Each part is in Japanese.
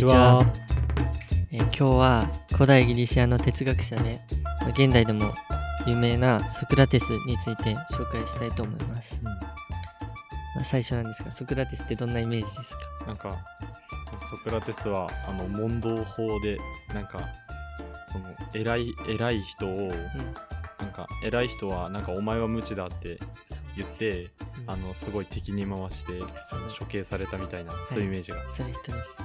にちは。えー今日は古代ギリシアの哲学者で、まあ現代でも有名なソクラテスについて紹介したいと思います。まあ、最初なんですが、ソクラテスってどんなイメージですか？なんかソクラテスはあの問答法でなんかその偉い偉い人をうん。なんか偉い人はなんかお前は無知だって言ってうんあのすごい敵に回して処刑されたみたいなそういうイメージが、そういう人です。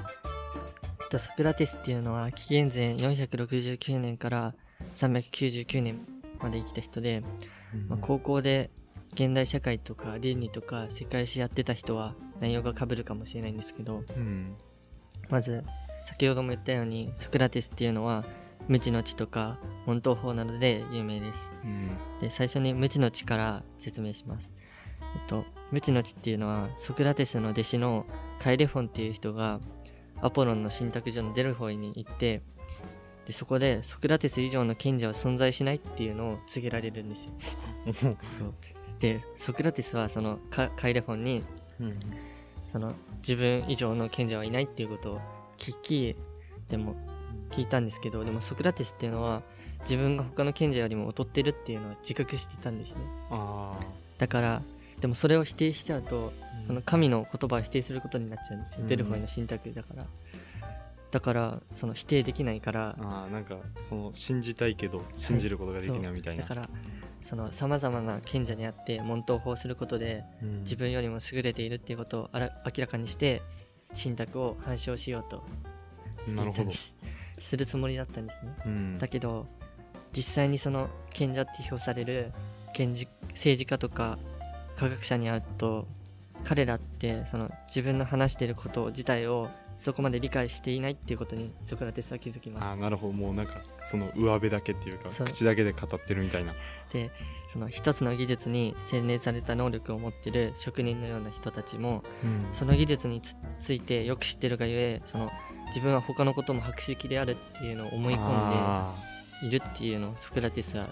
とソクラテスっていうのは紀元前469年から399年まで生きた人で、まあ、高校で現代社会とか倫理とか世界史やってた人は内容が被るかもしれないんですけどうん。まず先ほども言ったようにソクラテスっていうのは無知の知とか問答法などで有名です。うん。で最初に無知の知から説明します。えっと無知の知っていうのはソクラテスの弟子のカイレフォンっていう人がアポロンの信託所のデルフォイに行ってでそこでソクラテス以上の賢者は存在しないっていうのを告げられるんですよ。そう。でソクラテスはそのカカイレフォンにうん。その自分以上の賢者はいないっていうことを聞きでも聞いたんですけどでもソクラテスっていうのは自分が他の賢者よりも劣ってるっていうのは自覚してたんですね。あだからでもそれを否定しちゃうとあその神の言葉を否定することになっちゃうんですよ、うん。デルフォイの信託だから。だからその否定できないからあーなんかその信じたいけど信じることができないみたいな、だからそのさまざまな賢者にあって問答法することでうん。自分よりも優れているっていうことをあら明らかにして信託を反証しようとなんるほど。で、すするつもりだったんですね。うん。だけど実際にその賢者って評される政治家とか科学者に会うと彼らってその自分の話していること自体をそこまで理解していないっていうことにソクラテスは気づきあまーなるほど。もうなんかその上辺だけっていうか口だけで語ってるみたいな。す でその一つの技術に洗練された能力を持ってる職人のような人たちもうん。その技術につついてよく知ってるがゆえその自分は他のことも博識であるっていうのを思い込んであいるっていうのをソクラテスは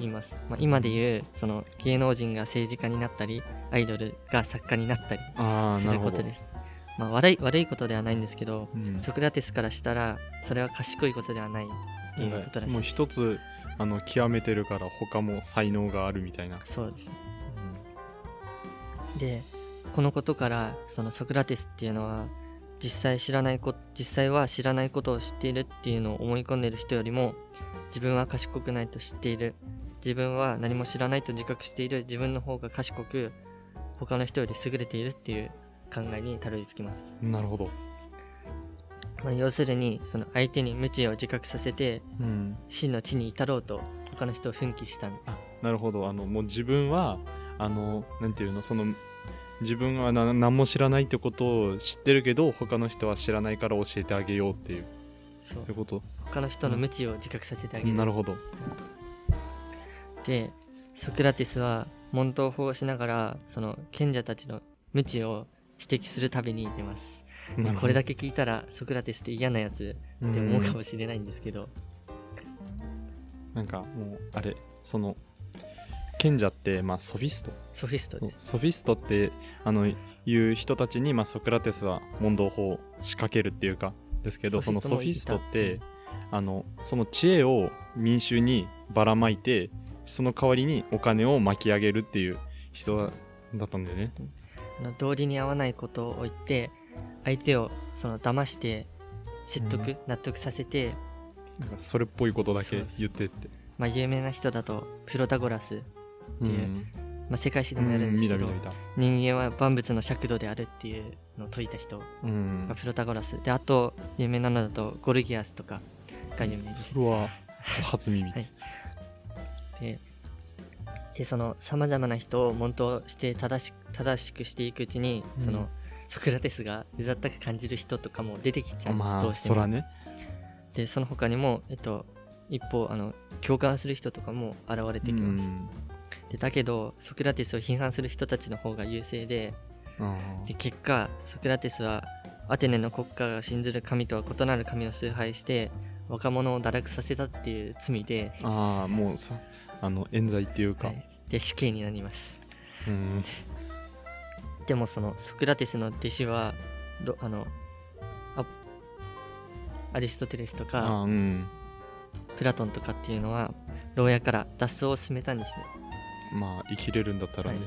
言います、まあ、今で言うその芸能人が政治家になったりアイドルが作家になったりすなることです。まあ、悪い悪いことではないんですけどうん。ソクラテスからしたらそれは賢いことではないっていうことらしい。もう一つあの極めてるから他も才能があるみたいな、そうですね。でこのことからそのソクラテスっていうのは実際知らないこ実際は知らないことを知っているっていうのを思い込んでいる人よりも自分は賢くないと知っている。自分は何も知らないと自覚している。自分の方が賢く他の人より優れているっていう考えにたどり着きます、なるほど、まあ、要するにその相手に無知を自覚させてうん、真の知に至ろうと他の人を奮起したんあなるほど。あのもう自分はあのなんていうのその自分はな何も知らないってことを知ってるけど他の人は知らないから教えてあげようっていう。そう。いうこと。他の人の無知を自覚させてあげる、なるほど。でソクラテスは問答法をしながらその賢者たちの無知を指摘する旅に出ます。これだけ聞いたらソクラテスって嫌なやつって思うかもしれないんですけど、なんかもうあれその賢者って、まあ、ソフィスト。ソフィストです。ソフィストってあのいう人たちに、まあ、ソクラテスは問答法を仕掛けるっていうかですけどそのソフィストってあのその知恵を民衆にばらまいてその代わりにお金を巻き上げるっていう人だだったんだよね。あの道理に合わないことを言って相手をその騙して説得、うん。納得させて、なんかそれっぽいことだけ言ってって。まあ、有名な人だとプロタゴラス、うっていうん。まあ、世界史でもやるんですけど、見た見た見た。人間は万物の尺度であるっていうのを説いた人うん。がプロタゴラス。であと有名なのだとゴルギアスとかが有名ですそれは初耳。はい。ででそのさまざまな人を問答して正し正しくしていくうちに、うん。そのソクラテスがうざったく感じる人とかも出てきちゃうんです、まあどうしても。そらね。でその他にも、えっと、一方あの共感する人とかも現れてきます、うんでだけどソクラテスを批判する人たちの方が優勢であで結果ソクラテスはアテネの国家が信ずる神とは異なる神を崇拝して若者を堕落させたっていう罪で、ーあーもうさあの冤罪っていうか、はい。で死刑になります。うん。でもそのソクラテスの弟子はロあのアアリストテレスとあかーうん。プラトンとかっていうのは牢屋から脱走を進めたんですねまあ生きれるんだったらね、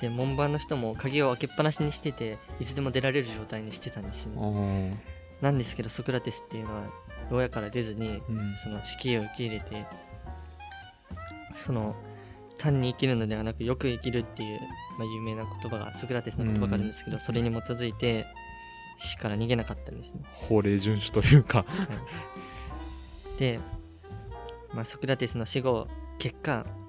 で門番の人も鍵を開けっぱなしにしてていつでも出られる状態にしてたんです。ねなんですけどソクラテスっていうのは牢屋から出ずにうん。その死刑を受け入れてその単に生きるのではなくよく生きるっていう、まあ、有名な言葉がソクラテスの言葉があるんですけど、それに基づいて死から逃げなかったんですね。法令遵守というか。で、まあ、ソクラテスの死後結果、まあ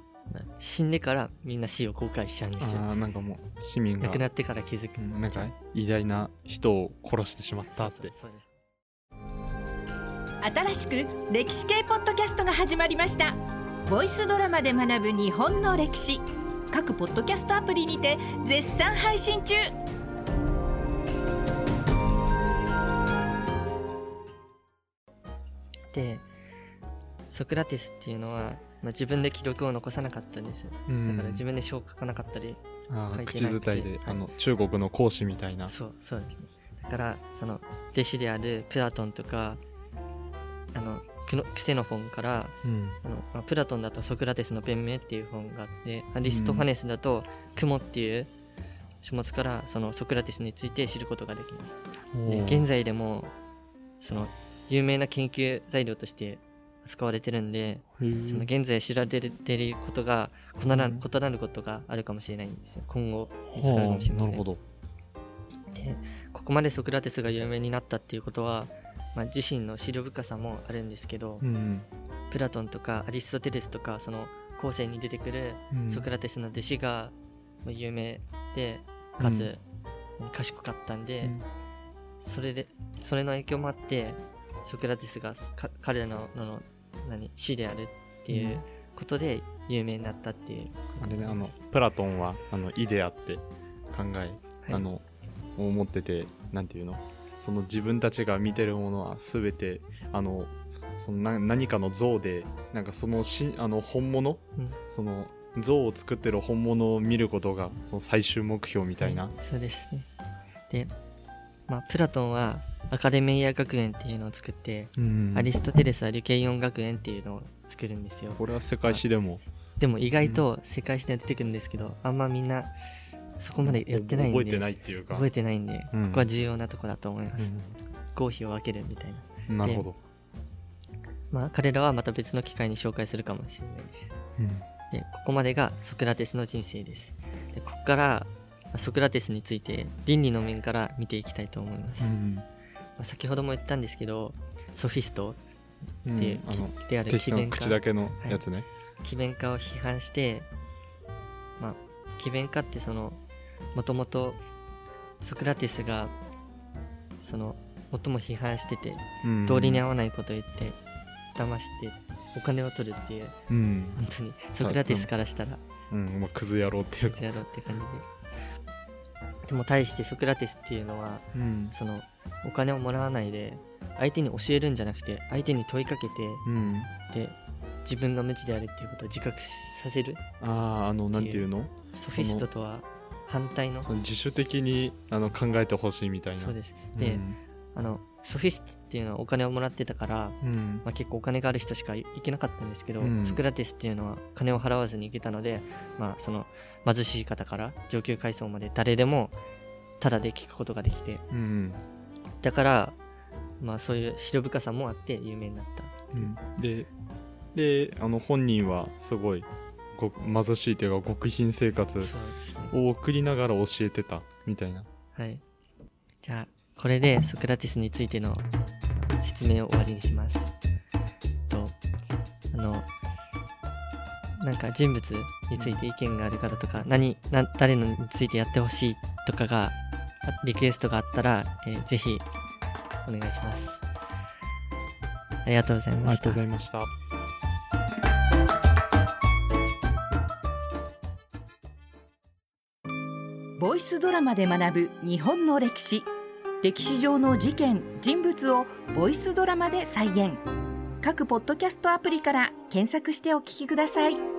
死んでからみんな死を後悔しちゃうんですよ。あーなんかもう市民が亡くなってから気づく。うんなんか偉大な人を殺してしまったって。そうそうそうです。新しく歴史系ポッドキャストが始まりました。ボイスドラマで学ぶ日本の歴史。各ポッドキャストアプリにて絶賛配信中。でソクラテスっていうのは、まあ、自分で記録を残さなかったんですうん。だから自分で書を書かなかったり、書いて口伝いで、はい。あの中国の孔子みたいな。そうそうですね。だからその弟子であるプラトンとかあのクセノフォンからうん。あの、まあ、プラトンだとソクラテスの弁明っていう本があってアリストファネスだと雲っていう書物からそのソクラテスについて知ることができます。で現在でもその有名な研究材料として使われてるんでその現在知られてることが異なる,、うん。異なることがあるかもしれないんですよ。今後見つかるかもしれません。はあなるほど。でここまでソクラテスが有名になったっていうことは、まあ、自身の資料深さもあるんですけど、うんプラトンとかアリストテレスとかその後世に出てくるうん。ソクラテスの弟子がまあ有名でかつ賢かったんで、うん。それでそれの影響もあってソクラテスがか彼らのの何死であるっていうことで有名になったっていう。あれねあのプラトンはあのイデアって考え、はい。あの思っててなんていうの？その自分たちが見てるものは全てあのそのな何かの像でなんかそのしあの本物？うん。その像を作ってる本物を見ることがその最終目標みたいな、はそうですね。で、まあ、プラトンはアカデミア学園っていうのを作って、うん。アリストテレスはリケイオン学園っていうのを作るんですよ。これは世界史でも。でも意外と世界史で出てくるんですけど、あんまみんなそこまでやってないんで覚えてないっていうか。覚えてないんで、うん。ここは重要なとこだと思います、合否を分けるみたいな。うんなるほど、まあ彼らはまた別の機会に紹介するかもしれないです。うん。でここまでがソクラテスの人生です。でここからまあソクラテスについて倫理の面から見ていきたいと思います、うん。まあ先ほども言ったんですけどソフィストうんっていう、あのである敵の詭弁家。口だけのやつね、詭弁家を批判してまあ詭弁家ってそのもともとソクラテスがその最も批判しててうん。道理に合わないことを言って騙してお金を取るっていううん、本当にソクラテスからしたら。うんまあ、クズ野郎っていうか、やろうって感じで。でも対してソクラテスっていうのはうん。そのお金をもらわないで相手に教えるんじゃなくて相手に問いかけてうん、で自分が無知であるっていうことを自覚させるあああのなんていうの？ソフィストとは反対のその自主的にあの考えてほしいみたいな。そうです。で、あのソフィストっていうのはお金をもらってたから、うん。まあ、結構お金がある人しか行けなかったんですけど、うん。ソクラテスっていうのは金を払わずに行けたので、まあ、その貧しい方から上級階層まで誰でもタダで聞くことができてうんだから、まあ、そういう資料深さもあって有名になったう。ん。でであの本人はすごいご貧しいというか極貧生活を送りながら教えてたみたいな。はい。じゃあこれでソクラテスについての説明を終わりにします。とあのなんか人物について意見がある方とか何な誰のについてやってほしいとかがあリクエストがあったら、えーぜひお願いします。ありがとうございありがとましたうございました。ボイスドラマで学ぶ日本の歴史。歴史上の事件人物をボイスドラマで再現。各ポッドキャストアプリから検索してお聞きください